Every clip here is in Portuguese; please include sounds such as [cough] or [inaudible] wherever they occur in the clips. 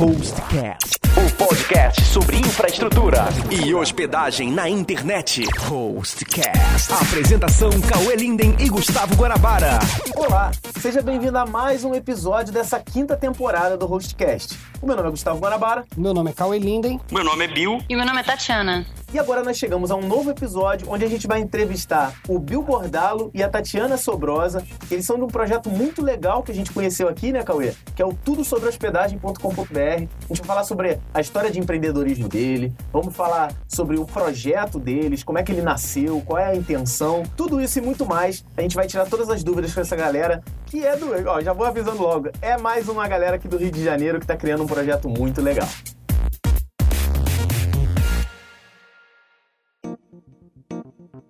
Hostcast, o podcast sobre infraestrutura e hospedagem na internet. Hostcast. Apresentação Cauê Linden e Gustavo Guanabara. Olá, seja bem-vindo a mais um episódio dessa quinta temporada do Hostcast. O meu nome é Gustavo Guanabara. Meu nome é Cauê Linden. Meu nome é Bill. E meu nome é Tatiana. E agora nós chegamos a um novo episódio onde a gente vai entrevistar o Bill Bordalo e a Tatiana Sobrosa. Eles são de um projeto muito legal que a gente conheceu aqui, né, Cauê? Que é o tudo sobre hospedagem.com.br. A gente vai falar sobre a história de empreendedorismo dele, vamos falar sobre o projeto deles, como é que ele nasceu, qual é a intenção, tudo isso e muito mais. A gente vai tirar todas as dúvidas com essa galera que é do. Ó, já vou avisando logo, é mais uma galera aqui do Rio de Janeiro que está criando um projeto muito legal.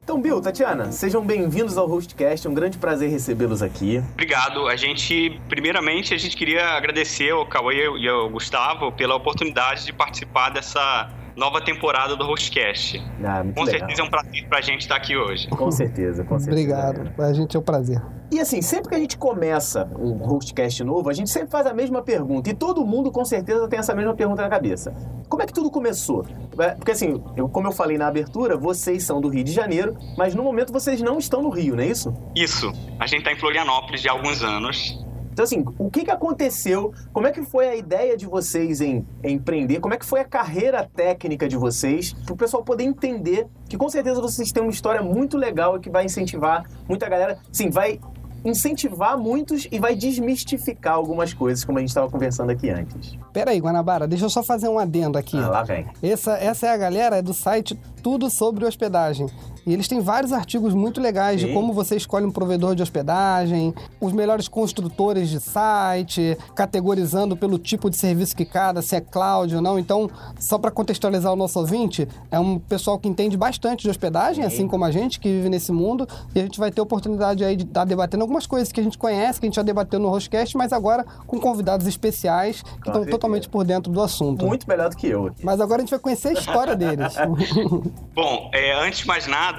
Então, Bill, Tatiana, sejam bem-vindos ao Hostcast. É um grande prazer recebê-los aqui. Obrigado. A gente, primeiramente, a gente queria agradecer ao Cauê e ao Gustavo pela oportunidade de participar dessa nova temporada do Hostcast. Ah, com legal. certeza é um prazer pra gente estar aqui hoje. Com certeza, com certeza. Obrigado. A gente é um prazer. E assim, sempre que a gente começa um hostcast novo, a gente sempre faz a mesma pergunta. E todo mundo, com certeza, tem essa mesma pergunta na cabeça. Como é que tudo começou? É, Porque assim, eu- como eu falei na abertura, vocês são do Rio de Janeiro, mas no momento vocês não estão no Rio, não é isso? Isso. A gente tá em Florianópolis há alguns anos. Então, assim, o que, que aconteceu? Como é que foi a ideia de vocês em, em empreender? Como é que foi a carreira técnica de vocês? Para o pessoal poder entender que, com certeza, vocês têm uma história muito legal e que vai incentivar muita galera. Sim, vai incentivar muitos e vai desmistificar algumas coisas, como a gente estava conversando aqui antes. Pera aí, Guanabara, deixa eu só fazer um adendo aqui. Ah, lá vem. Essa, essa é a galera do site Tudo Sobre Hospedagem. E eles têm vários artigos muito legais Sim. de como você escolhe um provedor de hospedagem, os melhores construtores de site, categorizando pelo tipo de serviço que cada, se é cloud ou não. Então, só para contextualizar o nosso ouvinte, é um pessoal que entende bastante de hospedagem, assim como a gente, que vive nesse mundo. E a gente vai ter oportunidade aí de estar debatendo algumas coisas que a gente conhece, que a gente já debateu no Hostcast, mas agora com convidados especiais que estão totalmente por dentro do assunto. Muito melhor do que eu. Mas agora a gente vai conhecer a história deles. [laughs] [laughs] Bom, é, antes de mais nada,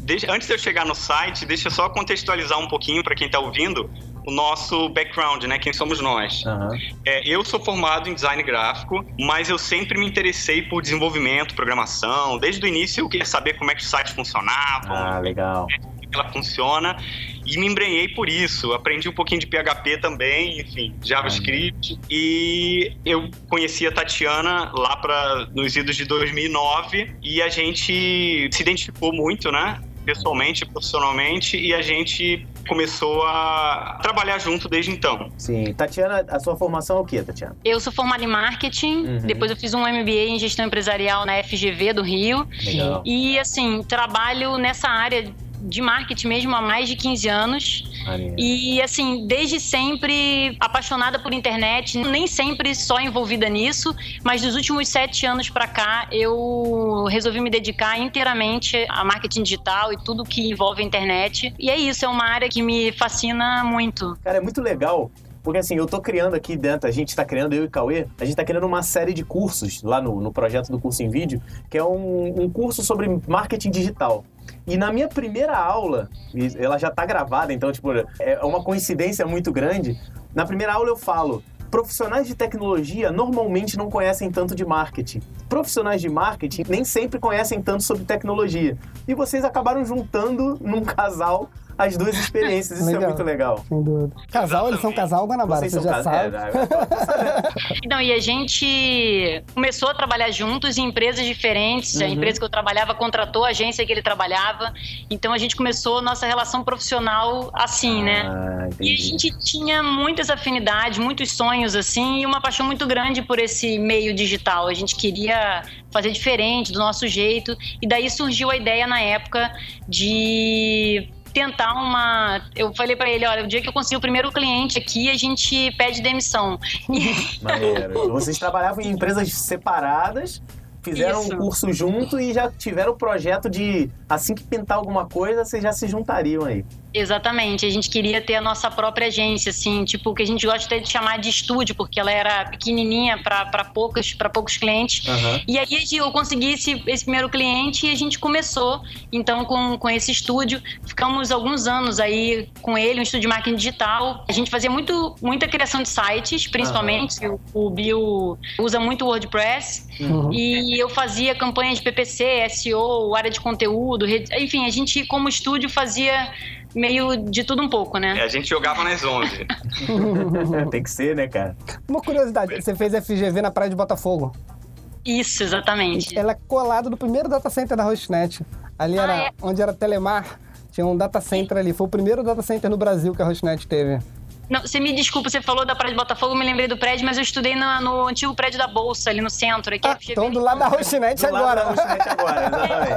deixa- antes de eu chegar no site, deixa eu só contextualizar um pouquinho para quem tá ouvindo o nosso background, né? Quem somos nós. Aham. É, eu sou formado em design gráfico, mas eu sempre me interessei por desenvolvimento, programação. Desde o início eu queria saber como é que os sites funcionavam, Ah, legal. é que ela funciona, e me embrenhei por isso. Aprendi um pouquinho de PHP também, enfim, JavaScript. E eu conheci a Tatiana lá para nos idos de 2009 e a gente se identificou muito, né? Pessoalmente, profissionalmente, e a gente começou a trabalhar junto desde então. Sim. Tatiana, a sua formação é o quê, Tatiana? Eu sou formada em marketing, Uhum. depois eu fiz um MBA em gestão empresarial na FGV do Rio. Legal. E assim, trabalho nessa área de marketing mesmo há mais de 15 anos. E assim, desde sempre apaixonada por internet, nem sempre só envolvida nisso, mas dos últimos sete anos pra cá eu resolvi me dedicar inteiramente a marketing digital e tudo que envolve a internet. E é isso, é uma área que me fascina muito. Cara, é muito legal. Porque assim, eu tô criando aqui dentro, a gente tá criando, eu e Cauê, a gente tá criando uma série de cursos lá no, no projeto do curso em vídeo, que é um, um curso sobre marketing digital. E na minha primeira aula, ela já tá gravada, então, tipo, é uma coincidência muito grande. Na primeira aula eu falo. Profissionais de tecnologia normalmente não conhecem tanto de marketing. Profissionais de marketing nem sempre conhecem tanto sobre tecnologia. E vocês acabaram juntando num casal as duas experiências. Isso é muito legal. Sem dúvida. Casal, eles são casal Guanabara, Vocês você já sabe. é, é, [laughs] Não, e a gente começou a trabalhar juntos em empresas diferentes. A Uhum. empresa que eu trabalhava contratou a agência que ele trabalhava. Então a gente começou nossa relação profissional assim, né? Ah, E a entendi. gente tinha muitas afinidades, muitos sonhos assim, e uma paixão muito grande por esse meio digital. A gente queria fazer diferente, do nosso jeito. E daí surgiu a ideia na época de tentar uma. Eu falei pra ele, olha, o dia que eu conseguir o primeiro cliente aqui, a gente pede demissão. [laughs] Maneiro. Vocês trabalhavam em empresas separadas, fizeram Isso. um curso junto e já tiveram o projeto de, assim que pintar alguma coisa, vocês já se juntariam aí. Exatamente, a gente queria ter a nossa própria agência, assim, tipo, que a gente gosta de chamar de estúdio, porque ela era pequenininha para poucos, poucos clientes. Uhum. E aí eu consegui esse, esse primeiro cliente e a gente começou, então, com, com esse estúdio. Ficamos alguns anos aí com ele, um estúdio de marketing digital. A gente fazia muito, muita criação de sites, principalmente. Uhum. O, o Bill usa muito WordPress. Uhum. E eu fazia campanhas de PPC, SEO, área de conteúdo, enfim, a gente, como estúdio, fazia meio de tudo um pouco, né? É, a gente jogava nas 11. Tem que ser, né, cara? Uma curiosidade, você fez FGV na praia de Botafogo. Isso, exatamente. Ela é colada no primeiro data center da Hostnet. Ali ah, era é? onde era Telemar, tinha um data center ali. Foi o primeiro data center no Brasil que a Hostnet teve. Não, você me desculpa, você falou da Praia de Botafogo, eu me lembrei do prédio, mas eu estudei no, no antigo prédio da Bolsa, ali no centro. Aqui ah, então do lado da Roxinete agora. Do lado da agora, exatamente.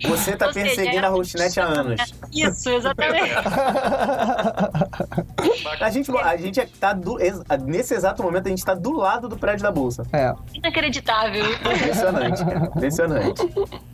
[laughs] você tá Ou perseguindo seja, a Roxinete há anos. Isso, exatamente. [laughs] a gente, a gente é, tá do, nesse exato momento, a gente tá do lado do prédio da Bolsa. É. Inacreditável. Impressionante, cara. Impressionante.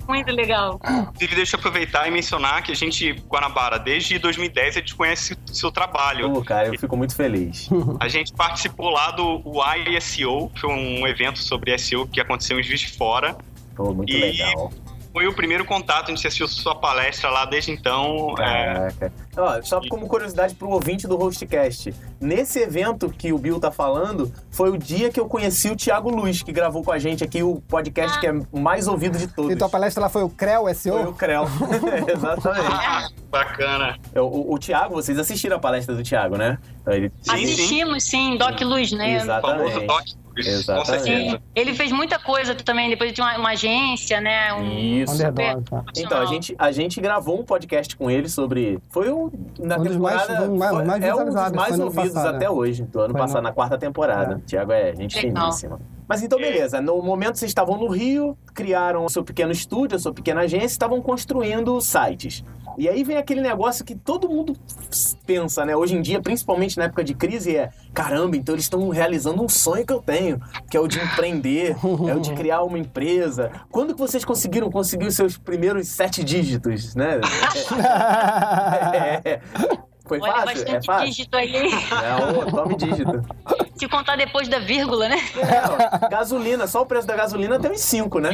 Muito legal. Inclusive, deixa eu aproveitar e mencionar que a gente, Guanabara, desde 2010, a gente conhece seu trabalho. Pô, cara, eu fico muito feliz. [laughs] A gente participou lá do ISO, que foi um evento sobre SEO que aconteceu em Juiz de Fora. Pô, muito e... legal foi o primeiro contato, a gente assistiu sua palestra lá desde então. É. Caraca. É... Ó, só como curiosidade pro ouvinte do Hostcast, nesse evento que o Bill tá falando, foi o dia que eu conheci o Thiago Luiz, que gravou com a gente aqui o podcast que é mais ouvido de todos. E tua palestra lá foi o CREL SEO? Foi o CREL, [laughs] [laughs] exatamente. Ah, bacana. O, o, o Thiago, vocês assistiram a palestra do Thiago, né? Ele... Assistimos, sim, Doc Luz, né? Exatamente. O famoso Doc Exatamente. Ele fez muita coisa também, depois tinha uma, uma agência, né? Um Isso. Super... Então, a gente, a gente gravou um podcast com ele sobre. Foi um. Na um temporada. Mais, um, mais, mais é um dos mais ouvidos passado, até hoje, do ano foi passado, na quarta temporada. É. Tiago é gente Legal. finíssima. Mas então, beleza. No momento vocês estavam no Rio, criaram o seu pequeno estúdio, a sua pequena agência, estavam construindo sites. E aí vem aquele negócio que todo mundo pensa, né? Hoje em dia, principalmente na época de crise, é caramba, então eles estão realizando um sonho que eu tenho, que é o de empreender, é o de [laughs] criar uma empresa. Quando que vocês conseguiram conseguir os seus primeiros sete dígitos, né? [laughs] é, foi Olha, fácil? Bastante é fácil? dígito aí. É, tome dígito. Se contar depois da vírgula, né? É, gasolina, só o preço da gasolina tem uns 5, né?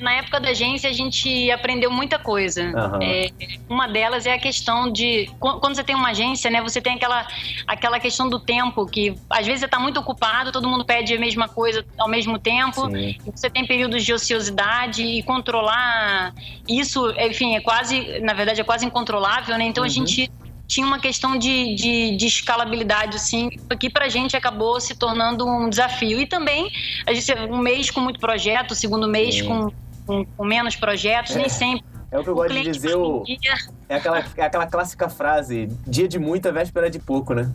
Na época da agência, a gente aprendeu muita coisa. Uhum. É, uma delas é a questão de. Quando você tem uma agência, né? Você tem aquela, aquela questão do tempo, que às vezes você está muito ocupado, todo mundo pede a mesma coisa ao mesmo tempo. Você tem períodos de ociosidade e controlar isso, enfim, é quase, na verdade, é quase incontrolável, né? Então uhum. a gente tinha uma questão de, de, de escalabilidade, assim, que pra gente acabou se tornando um desafio. E também, a gente, um mês com muito projeto, segundo mês com, com, com, menos projetos, é. nem sempre. É o que eu gosto de dizer, o, é, aquela, é aquela clássica frase, dia de muito é véspera de pouco, né?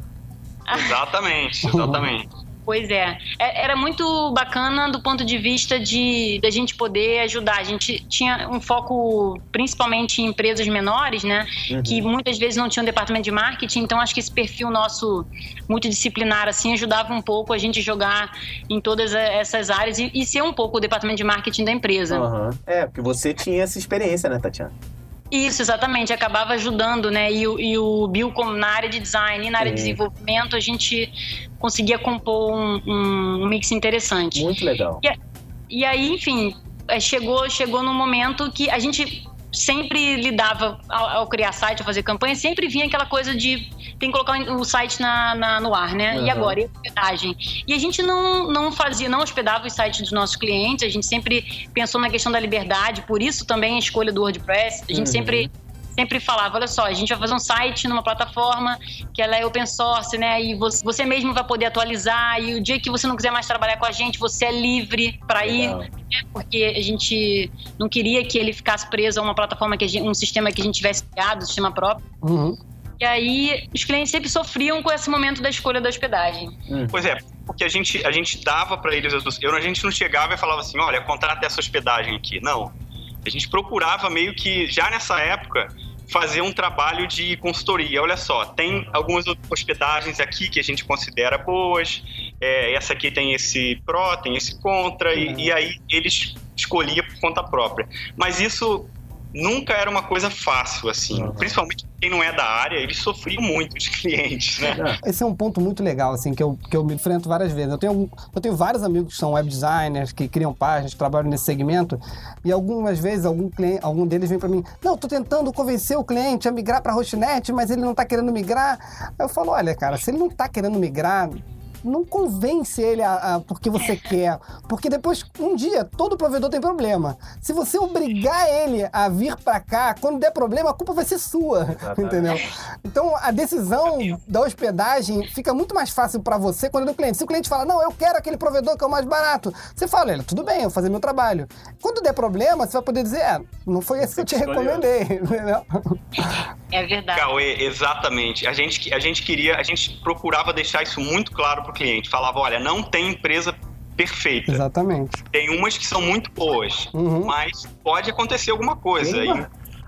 Exatamente, exatamente. Pois é. é. Era muito bacana do ponto de vista de da gente poder ajudar. A gente tinha um foco principalmente em empresas menores, né? Uhum. Que muitas vezes não tinham departamento de marketing, então acho que esse perfil nosso multidisciplinar assim ajudava um pouco a gente jogar em todas essas áreas e, e ser um pouco o departamento de marketing da empresa. Uhum. É, porque você tinha essa experiência, né, Tatiana? Isso, exatamente. Acabava ajudando, né? E, e o Bill, como na área de design e na área de desenvolvimento, a gente conseguia compor um, um mix interessante. Muito legal. E, e aí, enfim, é, chegou, chegou num momento que a gente sempre lidava ao, ao, criar site, ao fazer campanha, sempre vinha aquela coisa de tem que colocar o site na, na no ar, né? Uhum. E agora, e hospedagem? E a gente não, não fazia, não hospedava os sites dos nossos clientes, a gente sempre pensou na questão da liberdade, por isso também a escolha do WordPress, a gente uhum. sempre sempre falava, olha só, a gente vai fazer um site numa plataforma que ela é open source, né? E você, você mesmo vai poder atualizar e o dia que você não quiser mais trabalhar com a gente, você é livre para ir, né? porque a gente não queria que ele ficasse preso a uma plataforma que gente, um sistema que a gente tivesse criado, um sistema próprio. Uhum. E aí os clientes sempre sofriam com esse momento da escolha da hospedagem. Hum. Pois é, porque a gente, a gente dava para eles, eu, a gente não chegava e falava assim, olha, contrata essa hospedagem aqui. Não. A gente procurava meio que, já nessa época, fazer um trabalho de consultoria. Olha só, tem algumas hospedagens aqui que a gente considera boas, é, essa aqui tem esse pró, tem esse contra, uhum. e, e, aí eles escolhiam por conta própria. Mas isso nunca era uma coisa fácil, assim. Uhum. Principalmente quem não é da área, eles sofriam muito, os [laughs] clientes, né? Esse é um ponto muito legal, assim, que eu, que eu me enfrento várias vezes. Eu tenho, eu tenho vários amigos que são web designers, que criam páginas, que trabalham nesse segmento, e algumas vezes algum, cliente, algum deles vem para mim, não, tô tentando convencer o cliente a migrar para Hostnet, mas ele não tá querendo migrar. Aí eu falo, olha, cara, se ele não tá querendo migrar, não convence ele a, a, porque você quer. Porque depois, um dia, todo provedor tem problema. Se você obrigar ele a vir para cá, quando der problema, a culpa vai ser sua. Exatamente. Entendeu? Então, a decisão da hospedagem fica muito mais fácil para você quando é do cliente. Se o cliente fala, não, eu quero aquele provedor que é o mais barato, você fala, ele, tudo bem, eu vou fazer meu trabalho. Quando der problema, você vai poder dizer, é, não foi esse que eu te escolheu. recomendei. [laughs] Entendeu? É verdade. Cauê, exatamente. A gente, a gente queria, a gente procurava deixar isso muito claro cliente. Falava, olha, não tem empresa perfeita. Exatamente. Tem umas que são muito boas, Uhum. mas pode acontecer alguma coisa. E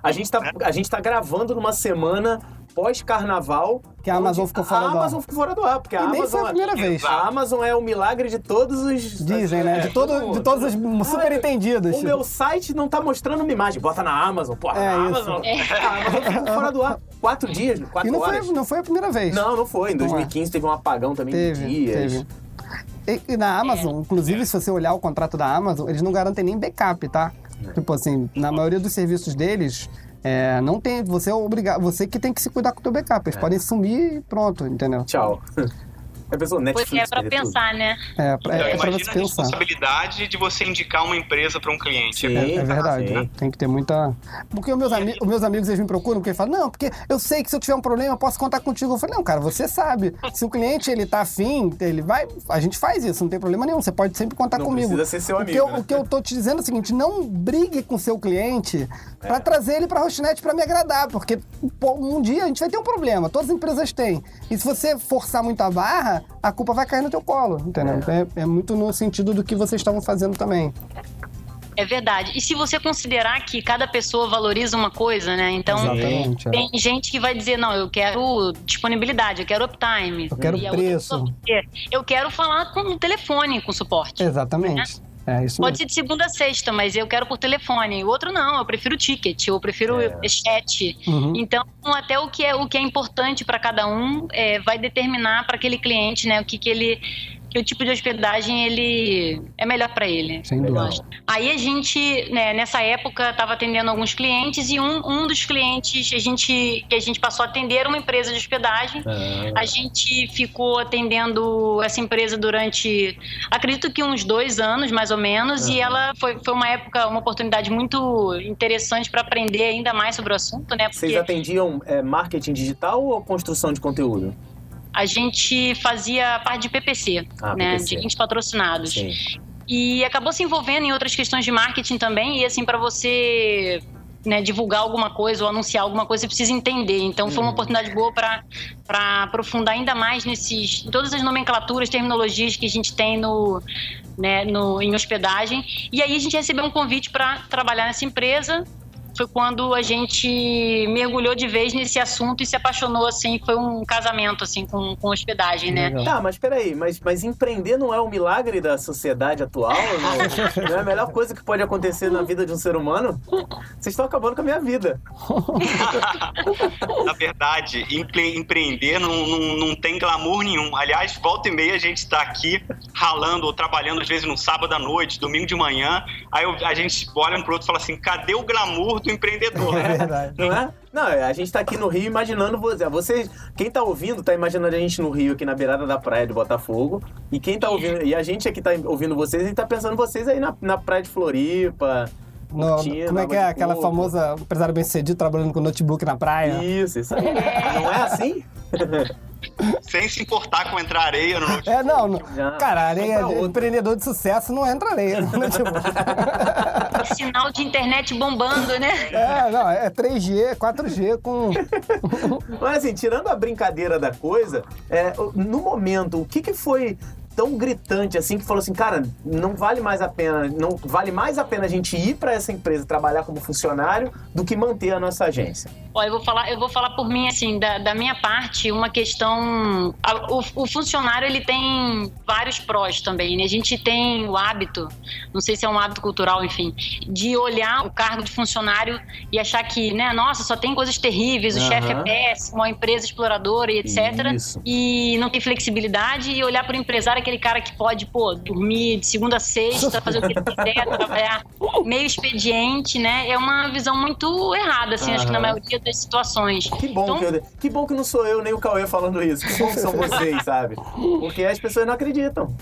A gente, tá, a gente tá gravando numa semana pós-carnaval. Que a Amazon ficou fora a do ar. Amazon ficou fora do ar, porque a E nem foi Amazon. a primeira vez. A Amazon é o milagre de todos os. Dizem, né? é, De, todo, de todos os super entendidos. O meu site não tá mostrando uma imagem. Bota na Amazon, porra. É na isso. Amazon. A Amazon ficou fora do ar. Quatro dias, quatro E não horas. foi, não foi a primeira vez. Não, não foi. Em Não é. 2015 teve um apagão também Teve, de dias. teve. E, e na Amazon, inclusive, se você olhar o contrato da Amazon, eles não garantem nem backup, tá? Tipo assim, na maioria dos serviços deles, é, não tem. Você é obrigado. Você que tem que se cuidar com o teu backup. Eles podem sumir e pronto, entendeu? Tchau. [laughs] A pessoa Pois Netflix. é, pra perder tudo. pensar, né? É, pra, Então, é pra imagina você a pensar. responsabilidade de você indicar uma empresa para um cliente. Sim. É, é verdade. sim. Tem que ter muita. Porque os meus, ami- os meus amigos eles me procuram porque eles falam, não, porque eu sei que se eu tiver um problema, eu posso contar contigo. Eu falei, não, cara, você sabe. Se o cliente ele tá afim, ele vai. A gente faz isso, não tem problema nenhum. Você pode sempre contar Não comigo. precisa ser seu o amigo, Que eu, né? O que eu tô te dizendo é o seguinte: não brigue com seu cliente pra É. trazer ele pra Hostnet pra me agradar. Porque pô, um dia a gente vai ter um problema. Todas as empresas têm. E se você forçar muito a barra, a culpa vai cair no teu colo, entendeu? É, é muito no sentido do que vocês estavam fazendo também. É verdade. E se você considerar que cada pessoa valoriza uma coisa, né? Então, Exatamente. é. tem gente que vai dizer, não, eu quero disponibilidade, eu quero uptime. Eu quero preço. Eu quero falar com o telefone, com suporte. Exatamente. É isso Pode mesmo. ser de segunda a sexta, mas eu quero por telefone. O outro não, eu prefiro ticket, eu prefiro É. chat. Uhum. Então, até o que é, o que é importante para cada um é, vai determinar para aquele cliente, né, o que, que ele que o tipo de hospedagem ele é melhor para ele. Sem dúvida. Aí a gente, né, nessa época, estava atendendo alguns clientes e um, um dos clientes a gente, que a gente passou a atender era uma empresa de hospedagem. Ah, A gente ficou atendendo essa empresa durante, acredito que uns dois anos, mais ou menos, e ela foi, foi uma época, uma oportunidade muito interessante para aprender ainda mais sobre o assunto, né? Vocês Porque atendiam é, marketing digital ou construção de conteúdo? A gente fazia parte de PPC, Ah, né? PPC. De clientes patrocinados. Sim. E acabou se envolvendo em outras questões de marketing também, e assim, para você né, divulgar alguma coisa ou anunciar alguma coisa, você precisa entender. Então foi uma Uhum. oportunidade boa para aprofundar ainda mais nesses. em todas as nomenclaturas, terminologias que a gente tem no, né, no, em hospedagem. E aí a gente recebeu um convite para trabalhar nessa empresa. Foi quando a gente mergulhou de vez nesse assunto e se apaixonou, assim, foi um casamento, assim, com, com hospedagem, né? Legal. Tá, mas peraí, mas, mas empreender não é o milagre da sociedade atual? Não, [laughs] não é a melhor coisa que pode acontecer na vida de um ser humano? Vocês estão acabando com a minha vida. [laughs] Na verdade, empre- empreender não, não, não tem glamour nenhum. Aliás, volta e meia a gente está aqui ralando ou trabalhando, às vezes no sábado à noite, domingo de manhã. Aí eu- a gente olha um pro outro e fala assim: cadê o glamour do empreendedor? É verdade. Não é? Não, a gente tá aqui no Rio imaginando você. Vocês, quem tá ouvindo, tá imaginando a gente no Rio, aqui na beirada da praia de Botafogo. E quem tá ouvindo. E a gente aqui tá ouvindo vocês, gente tá pensando vocês aí na, na praia de Floripa. No- curtindo, como é que é aquela coco. famosa empresário bem sucedido trabalhando com notebook na praia? Isso, isso aí. Não é assim? [laughs] Sem se importar com entrar areia no notebook. É, não, não. Cara, areia, empreendedor de sucesso não entra areia. no [laughs] notebook. [laughs] Sinal de internet bombando, né? é, não, é 3G, 4G com. [laughs] Mas assim, tirando a brincadeira da coisa, é, no momento, o que, que foi tão gritante assim que falou assim, cara, não vale mais a pena, não vale mais a pena a gente ir para essa empresa trabalhar como funcionário do que manter a nossa agência? Olha, eu vou falar, eu vou falar por mim, assim, da, da minha parte, uma questão. A, o, o, funcionário ele tem vários prós também, né? A gente tem o hábito, não sei se é um hábito cultural, enfim, de olhar o cargo de funcionário e achar que, né, nossa, só tem coisas terríveis, o uhum. chefe é péssimo, a empresa exploradora e etc. Isso. E não tem flexibilidade e olhar para o empresário aquele cara que pode, pô, dormir de segunda a sexta, fazer o que ele quiser, [laughs] trabalhar meio expediente, né? É uma visão muito errada, assim, uhum. acho que na maioria das situações. Que bom, então, que, eu, que bom que não sou eu nem o Cauê falando isso. Que bom que são vocês, sabe? Porque as pessoas não acreditam.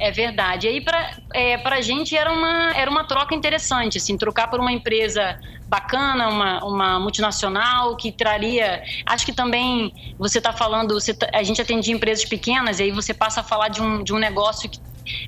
É verdade. E aí, pra, é, pra gente, era uma, era uma troca interessante, assim, trocar por uma empresa bacana, uma, uma multinacional que traria. Acho que também você está falando, você tá, a gente atendia empresas pequenas, e aí você passa a falar de um, de um negócio que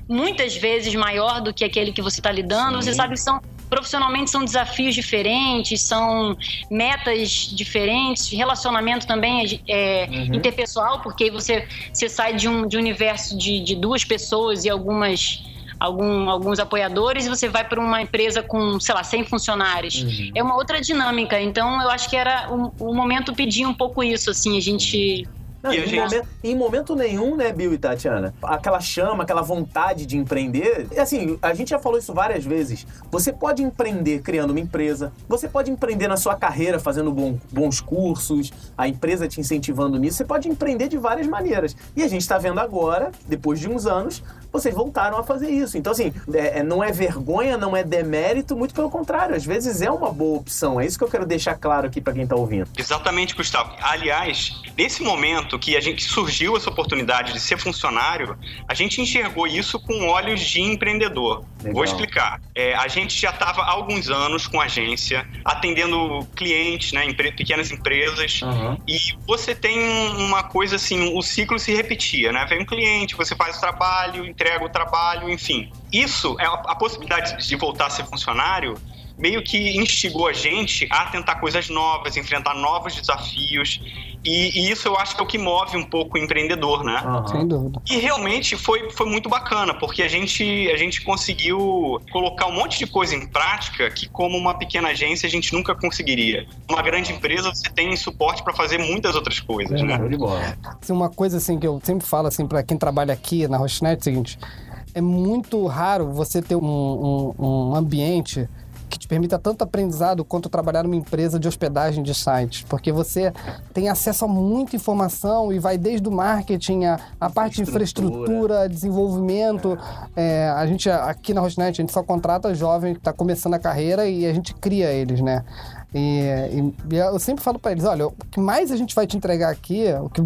muitas vezes maior do que aquele que você está lidando. Sim. Você sabe que são profissionalmente são desafios diferentes, são metas diferentes, relacionamento também é, é uhum. interpessoal, porque você, você sai de um, de um universo de, de duas pessoas e algumas algum, alguns apoiadores e você vai para uma empresa com, sei lá, 100 funcionários. Uhum. É uma outra dinâmica. Então, eu acho que era o, o momento pedir um pouco isso, assim, a gente não, em, gente... momento, em, momento, nenhum, né, Bill e Tatiana? Aquela chama, aquela vontade de empreender. Assim, a gente já falou isso várias vezes. Você pode empreender criando uma empresa, você pode empreender na sua carreira fazendo bom, bons cursos, a empresa te incentivando nisso. Você pode empreender de várias maneiras. E a gente está vendo agora, depois de uns anos, vocês voltaram a fazer isso. Então, assim, é, é, não é vergonha, não é demérito, muito pelo contrário. Às vezes é uma boa opção. É isso que eu quero deixar claro aqui para quem está ouvindo. Exatamente, Gustavo. Aliás, nesse momento que a gente surgiu essa oportunidade de ser funcionário, a gente enxergou isso com olhos de empreendedor. Legal. Vou explicar. É, a gente já estava há alguns anos com agência, atendendo clientes, né, pequenas empresas, uhum. e você tem uma coisa assim, o ciclo se repetia, né? Vem um cliente, você faz o trabalho, entrega o trabalho, enfim. Isso é a, possibilidade de voltar a ser funcionário meio que instigou a gente a tentar coisas novas, enfrentar novos desafios. E, e, isso eu acho que é o que move um pouco o empreendedor, né? Uhum. Sem dúvida. E realmente foi, foi muito bacana, porque a gente, a gente conseguiu colocar um monte de coisa em prática que, como uma pequena agência, a gente nunca conseguiria. Uma grande empresa, você tem suporte para fazer muitas outras coisas, é, né? De bola. Uma coisa assim que eu sempre falo assim para quem trabalha aqui na Rochnet é o seguinte: é muito raro você ter um, um, um ambiente que te permita tanto aprendizado quanto trabalhar numa empresa de hospedagem de sites, porque você tem acesso a muita informação e vai desde o marketing, a, a parte de infraestrutura, desenvolvimento. É, a gente aqui na Hostnet, a gente só contrata jovem que está começando a carreira e a gente cria eles, né? E, e, eu sempre falo para eles, olha, o que mais a gente vai te entregar aqui, o, que,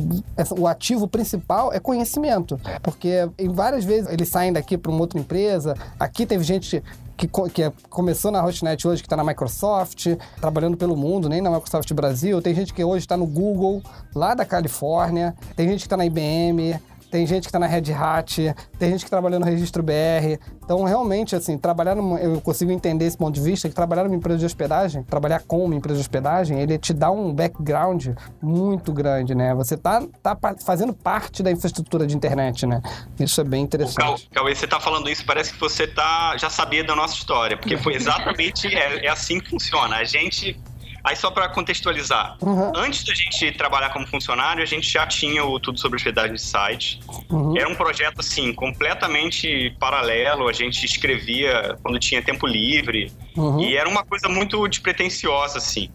o ativo principal é conhecimento, porque em várias vezes eles saem daqui para uma outra empresa. Aqui teve gente que, que começou na Hostnet hoje, que está na Microsoft, trabalhando pelo mundo, nem na Microsoft Brasil. Tem gente que hoje está no Google, lá da Califórnia. Tem gente que está na IBM tem gente que está na Red Hat, tem gente que trabalha no Registro BR. Então, realmente, assim, trabalhar numa, eu consigo entender esse ponto de vista que trabalhar numa empresa de hospedagem, trabalhar com uma empresa de hospedagem, ele te dá um background muito grande, né? Você tá, tá fazendo parte da infraestrutura de internet, né? Isso é bem interessante. Cauê, você tá falando isso, parece que você tá, já sabia da nossa história, porque foi exatamente é, é assim que funciona. A gente Aí só para contextualizar, uhum. antes da gente trabalhar como funcionário, a gente já tinha o Tudo sobre Hospedagem de Site. Uhum. Era um projeto, assim, completamente paralelo. A gente escrevia quando tinha tempo livre. Uhum. E era uma coisa muito despretensiosa, assim.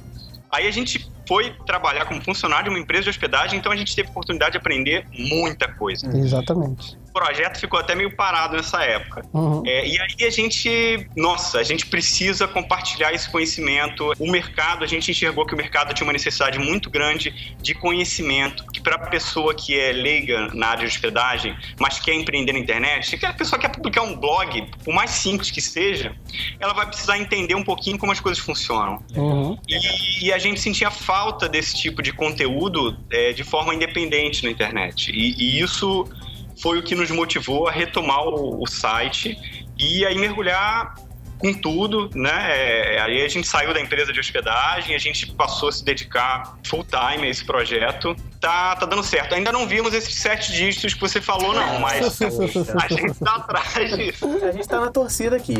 Aí a gente foi trabalhar como funcionário de uma empresa de hospedagem, então a gente teve a oportunidade de aprender muita coisa. Exatamente projeto ficou até meio parado nessa época. Uhum. É, e aí a gente, nossa, a gente precisa compartilhar esse conhecimento. O mercado, a gente enxergou que o mercado tinha uma necessidade muito grande de conhecimento, que para a pessoa que é leiga na área de hospedagem, mas quer empreender na internet, aquela pessoa que quer publicar um blog, por mais simples que seja, ela vai precisar entender um pouquinho como as coisas funcionam. Uhum. E, e, a gente sentia falta desse tipo de conteúdo é, de forma independente na internet. e, e isso foi o que nos motivou a retomar o, o site e aí mergulhar com tudo, né? É, aí a gente saiu da empresa de hospedagem, a gente passou a se dedicar full time a esse projeto. Tá, tá dando certo. Ainda não vimos esses sete dígitos que você falou, não, mas [laughs] a gente tá atrás disso. A gente tá na torcida aqui.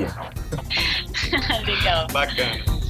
Legal. [laughs] Bacana.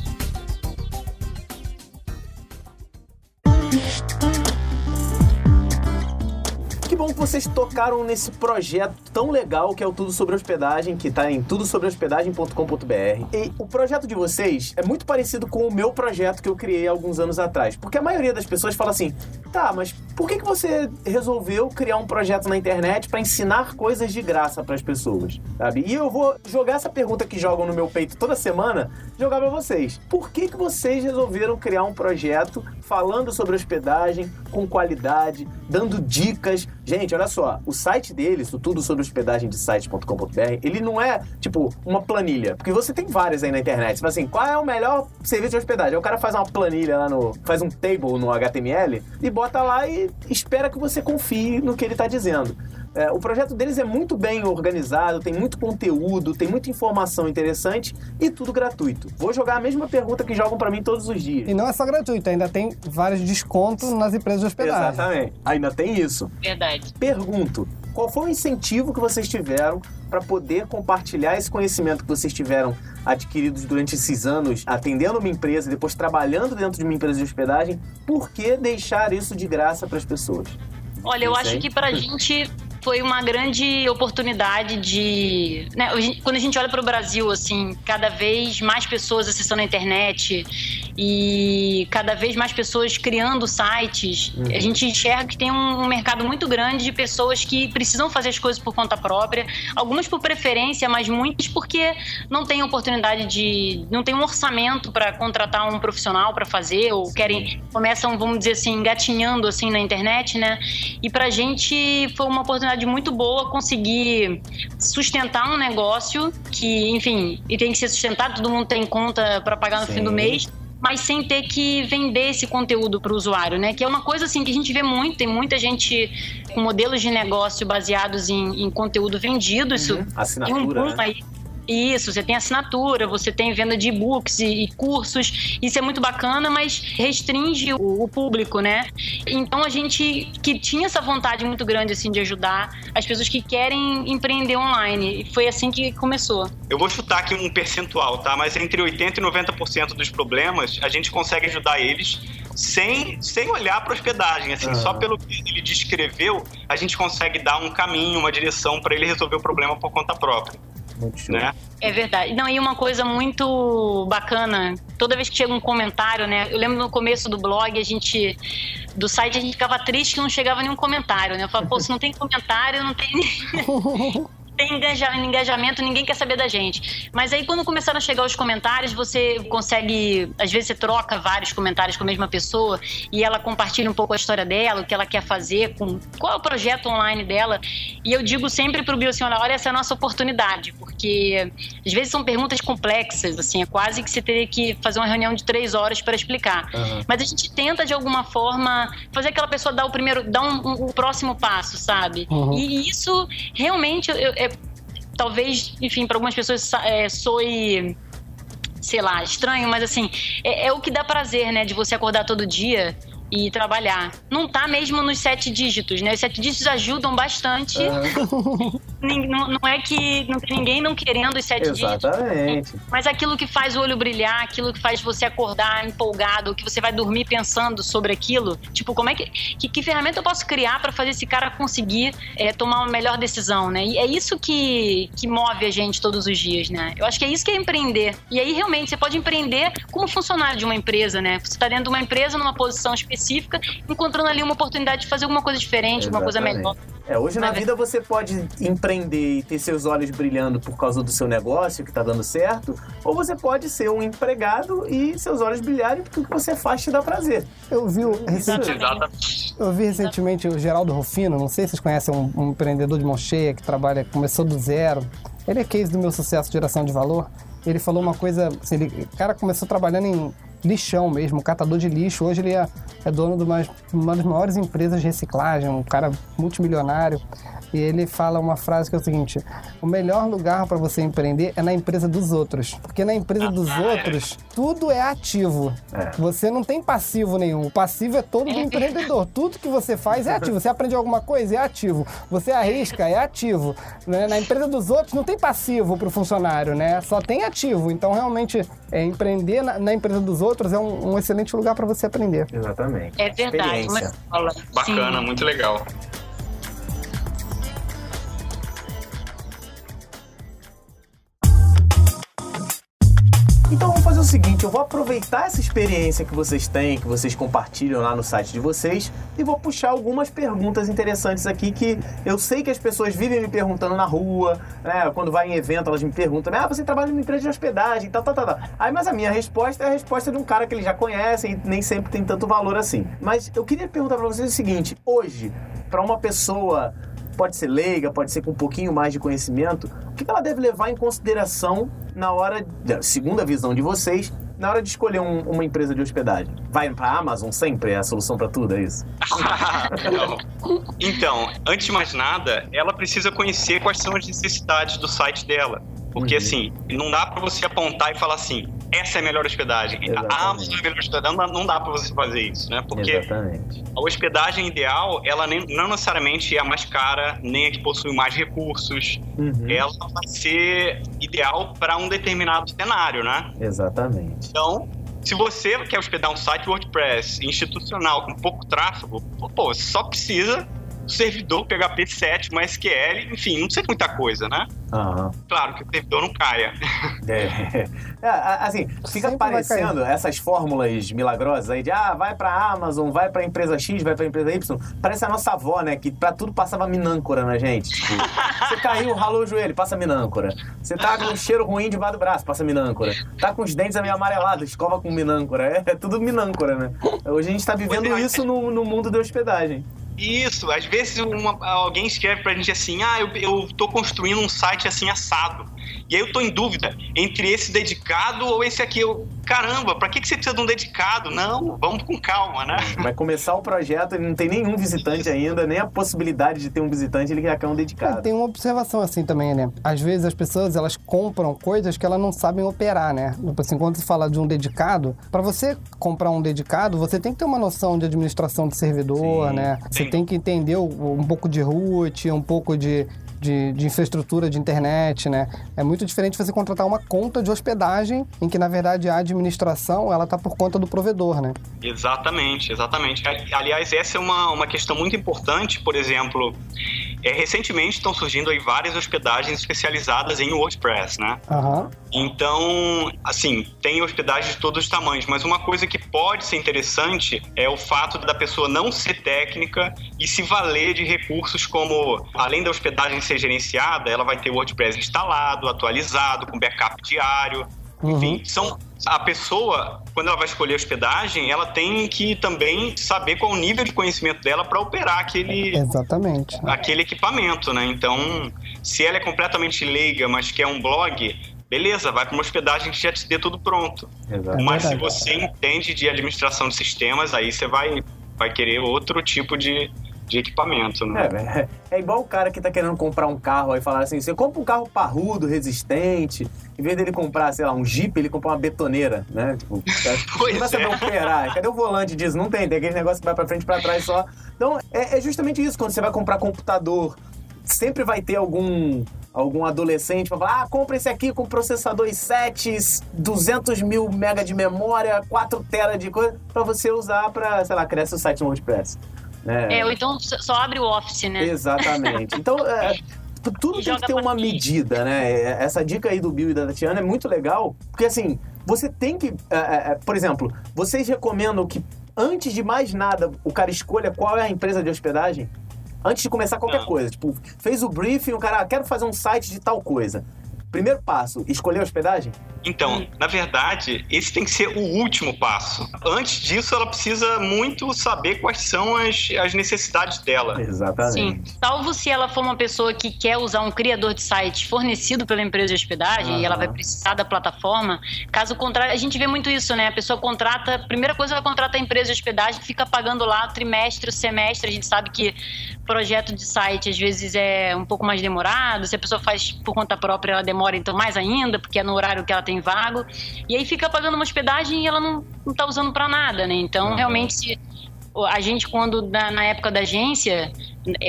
Vocês tocaram nesse projeto tão legal que é o Tudo Sobre Hospedagem, que tá em tudosobrehospedagem.com.br. E o projeto de vocês é muito parecido com o meu projeto que eu criei alguns anos atrás. Porque a maioria das pessoas fala assim: tá, mas por que, que você resolveu criar um projeto na internet para ensinar coisas de graça para as pessoas? Sabe? E eu vou jogar essa pergunta que jogam no meu peito toda semana, jogar para vocês. Por que, que vocês resolveram criar um projeto falando sobre hospedagem com qualidade, dando dicas? Gente, olha só, o site deles, o tudo sobre hospedagem de site.com.br, ele não é tipo uma planilha, porque você tem várias aí na internet. Fala assim, qual é o melhor serviço de hospedagem? Aí o cara faz uma planilha lá no. faz um table no HTML e bota lá e espera que você confie no que ele está dizendo. É, o projeto deles é muito bem organizado, tem muito conteúdo, tem muita informação interessante e tudo gratuito. Vou jogar a mesma pergunta que jogam para mim todos os dias. E não é só gratuito, ainda tem vários descontos nas empresas de hospedagem. Exatamente. Ainda tem isso. Verdade. Pergunto, qual foi o incentivo que vocês tiveram para poder compartilhar esse conhecimento que vocês tiveram adquiridos durante esses anos, atendendo uma empresa e depois trabalhando dentro de uma empresa de hospedagem? Por que deixar isso de graça para as pessoas? Olha, eu acho que pra gente foi uma grande oportunidade de. Né, quando a gente olha para o Brasil, assim, cada vez mais pessoas acessando a internet e cada vez mais pessoas criando sites, uhum. a gente enxerga que tem um, um, mercado muito grande de pessoas que precisam fazer as coisas por conta própria, algumas por preferência, mas muitas porque não têm oportunidade de. não tem um orçamento para contratar um profissional para fazer, ou querem. começam, vamos dizer assim, engatinhando assim na internet, né? E pra gente foi uma oportunidade oportunidade muito boa conseguir sustentar um negócio que, enfim, e tem que ser sustentado, todo mundo tem conta para pagar no Sim. fim do mês mas sem ter que vender esse conteúdo para o usuário, né? Que é uma coisa assim que a gente vê muito, tem muita gente com modelos de negócio baseados em, em conteúdo vendido, isso uhum. assinatura, um boom né? aí isso, você tem assinatura, você tem venda de e-books e, e, cursos. Isso é muito bacana, mas restringe o, o, público, né? Então a gente que tinha essa vontade muito grande assim de ajudar as pessoas que querem empreender online. E foi assim que começou. Eu vou chutar aqui um percentual, tá? Mas entre 80 e 90% dos problemas, a gente consegue ajudar eles sem, sem olhar para hospedagem, assim, uhum. só pelo que ele descreveu, a gente consegue dar um caminho, uma direção para ele resolver o problema por conta própria. Muito show. Né? É verdade. Não, e uma coisa muito bacana, toda vez que chega um comentário, né? Eu lembro no começo do blog, a gente. Do site, a gente ficava triste que não chegava nenhum comentário, né? Eu falava, pô, se não tem comentário, não tem. [laughs] tem engajamento, ninguém quer saber da gente. Mas aí, quando começaram a chegar os comentários, você consegue. Às vezes, você troca vários comentários com a mesma pessoa e ela compartilha um pouco a história dela, o que ela quer fazer, com qual é o projeto online dela. E eu digo sempre pro Bill assim: olha, olha, essa é a nossa oportunidade, porque às vezes são perguntas complexas, assim, é quase que você teria que fazer uma reunião de três horas para explicar. Uhum. Mas a gente tenta, de alguma forma, fazer aquela pessoa dar o primeiro, dar um, um, um próximo passo, sabe? Uhum. E isso realmente eu, é, talvez, enfim, para algumas pessoas é, soe sei lá, estranho, mas assim, é, é, o que dá prazer, né? De você acordar todo dia e trabalhar. Não tá mesmo nos sete dígitos, né? Os sete dígitos ajudam bastante. Uhum. Não, não, é que não tem ninguém não querendo os sete Exatamente. dígitos. Mas aquilo que faz o olho brilhar, aquilo que faz você acordar empolgado, que você vai dormir pensando sobre aquilo. Tipo, como é que. Que, que ferramenta eu posso criar para fazer esse cara conseguir é, tomar uma melhor decisão, né? E é isso que, que move a gente todos os dias, né? Eu acho que é isso que é empreender. E aí, realmente, você pode empreender como funcionário de uma empresa, né? Você está dentro de uma empresa, numa posição específica específica, encontrando ali uma oportunidade de fazer alguma coisa diferente, Exatamente. uma coisa melhor. É, hoje na vida você pode empreender e ter seus olhos brilhando por causa do seu negócio que está dando certo, ou você pode ser um empregado e seus olhos brilharem porque o que você faz te dá prazer. Eu vi, recentemente, eu vi recentemente o Geraldo Rufino, não sei se vocês conhecem, um, um empreendedor de mão cheia que trabalha, começou do zero. Ele é case do meu sucesso de geração de valor. Ele falou uma coisa, assim, ele, o cara começou trabalhando em lixão mesmo, catador de lixo. Hoje ele é, é dono de uma, uma das maiores empresas de reciclagem, um cara multimilionário. E ele fala uma frase que é o seguinte: o melhor lugar para você empreender é na empresa dos outros. Porque na empresa dos outros, tudo é ativo. É. Você não tem passivo nenhum. O passivo é todo do [laughs] empreendedor. Tudo que você faz é ativo. Você aprende alguma coisa, é ativo. Você arrisca, é ativo. Né? Na empresa dos outros, não tem passivo para o funcionário, né? Só tem ativo. Então, realmente, é, empreender na, na, empresa dos outros é um, um excelente lugar para você aprender. Exatamente. É verdade. Bacana, Sim. muito legal. O seguinte, eu vou aproveitar essa experiência que vocês têm, que vocês compartilham lá no site de vocês, e vou puxar algumas perguntas interessantes aqui que eu sei que as pessoas vivem me perguntando na rua, né? Quando vai em evento, elas me perguntam, ah, você trabalha numa empresa de hospedagem, tal, tal, tal, tal. Aí, mas a minha resposta é a resposta de um cara que eles já conhecem e nem sempre tem tanto valor assim. Mas eu queria perguntar para vocês o seguinte: hoje, para uma pessoa pode ser leiga, pode ser com um pouquinho mais de conhecimento, o que ela deve levar em consideração na hora, segundo a visão de vocês, na hora de escolher um, uma empresa de hospedagem? Vai para a Amazon sempre? É a solução para tudo, é isso? [laughs] então, antes de mais nada, ela precisa conhecer quais são as necessidades do site dela. Porque, uhum. assim, não dá para você apontar e falar assim, essa é a melhor hospedagem. Exatamente. A Amazon é a melhor hospedagem. Não, não dá para você fazer isso, né? Porque Exatamente. a hospedagem ideal, ela nem, não necessariamente é a mais cara, nem a que possui mais recursos. Uhum. Ela vai ser ideal para um determinado cenário, né? Exatamente. Então, se você quer hospedar um site WordPress institucional com pouco tráfego, pô, você só precisa servidor PHP 7, MySQL, enfim, não sei muita coisa, né? Uhum. Claro que o servidor não caia. É. [laughs] é assim, fica Sempre parecendo essas fórmulas milagrosas aí de ah, vai pra Amazon, vai pra empresa X, vai pra empresa Y. Parece a nossa avó, né? Que pra tudo passava minâncora na gente. Tipo, [laughs] você caiu, ralou o joelho, passa minâncora. Você tá com um cheiro ruim debaixo do braço, passa minâncora. Tá com os dentes meio amarelados, escova com minâncora. É, é tudo minâncora, né? Hoje a gente tá vivendo isso no, no mundo da hospedagem. Isso, às vezes uma, alguém escreve pra gente assim, ah, eu, eu tô construindo um site assim assado. E aí eu tô em dúvida entre esse dedicado ou esse aqui. Eu, caramba, pra que, que você precisa de um dedicado? Não, vamos com calma, né? [laughs] Vai começar o projeto, ele não tem nenhum visitante ainda, nem a possibilidade de ter um visitante, ele já quer um dedicado. É, tem uma observação assim também, né? Às vezes as pessoas, elas compram coisas que elas não sabem operar, né? Tipo assim, quando se fala de um dedicado, para você comprar um dedicado, você tem que ter uma noção de administração de servidor, sim, né? Sim. Você tem que entender um pouco de root, um pouco de de, de, infraestrutura de internet, né? É muito diferente você contratar uma conta de hospedagem em que, na verdade, a administração ela está por conta do provedor, né? Exatamente, exatamente. Aliás, essa é uma, uma questão muito importante, por exemplo, é, recentemente estão surgindo aí várias hospedagens especializadas em WordPress, né? Uhum. Então, assim, tem hospedagens de todos os tamanhos, mas uma coisa que pode ser interessante é o fato da pessoa não ser técnica e se valer de recursos como, além da hospedagem ser gerenciada, ela vai ter o WordPress instalado, atualizado, com backup diário. Uhum. Enfim, são a pessoa, quando ela vai escolher hospedagem, ela tem que também saber qual o nível de conhecimento dela para operar aquele, Exatamente. aquele equipamento, né? Então, se ela é completamente leiga, mas quer um blog, beleza, vai para uma hospedagem que já te dê tudo pronto. Exato. Mas se você entende de administração de sistemas, aí você vai, vai querer outro tipo de, de equipamento, né? É, é, igual o cara que tá querendo comprar um carro e falar assim, você compra um carro parrudo, resistente, em vez dele comprar, sei lá, um Jeep, ele compra uma betoneira, né? Tipo, [laughs] não vai saber é. operar. Cadê o volante disso? Não tem, tem aquele negócio que vai pra frente e pra trás só. Então, é, é justamente isso, quando você vai comprar computador, sempre vai ter algum algum adolescente para falar, ah, compra esse aqui com processador i7, 200 mil mega de memória, 4 tera de coisa, para você usar para, sei lá, criar seu site no WordPress. É, é ou então só abre o Office, né? Exatamente. Então, [laughs] é, tudo e tem que ter uma medida, né? Essa dica aí do Bill e da Tatiana é muito legal, porque assim, você tem que, é, é, é, por exemplo, vocês recomendam que antes de mais nada o cara escolha qual é a empresa de hospedagem? Antes de começar qualquer Não. coisa. Tipo, fez o briefing, o cara, ah, quero fazer um site de tal coisa. Primeiro passo, escolher a hospedagem? Então, na verdade, esse tem que ser o último passo. Antes disso, ela precisa muito saber quais são as, as necessidades dela. Exatamente. Sim. Salvo se ela for uma pessoa que quer usar um criador de site fornecido pela empresa de hospedagem uhum. e ela vai precisar da plataforma. Caso contrário, a gente vê muito isso, né? A pessoa contrata, primeira coisa, ela contrata a empresa de hospedagem, fica pagando lá trimestre, semestre. A gente sabe que projeto de site às vezes é um pouco mais demorado. Se a pessoa faz por conta própria, ela demora então mais ainda, porque é no horário que ela tem vago. E aí fica pagando uma hospedagem e ela não, não tá usando para nada, né? Então, uhum. realmente, a gente, quando na, na época da agência,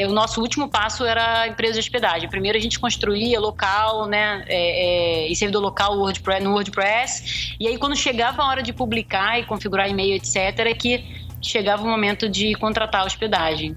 o nosso último passo era a empresa de hospedagem. Primeiro a gente construía local, né, é, é, e servidor local WordPress, no WordPress. E aí quando chegava a hora de publicar e configurar e-mail, etc., é que chegava o momento de contratar a hospedagem.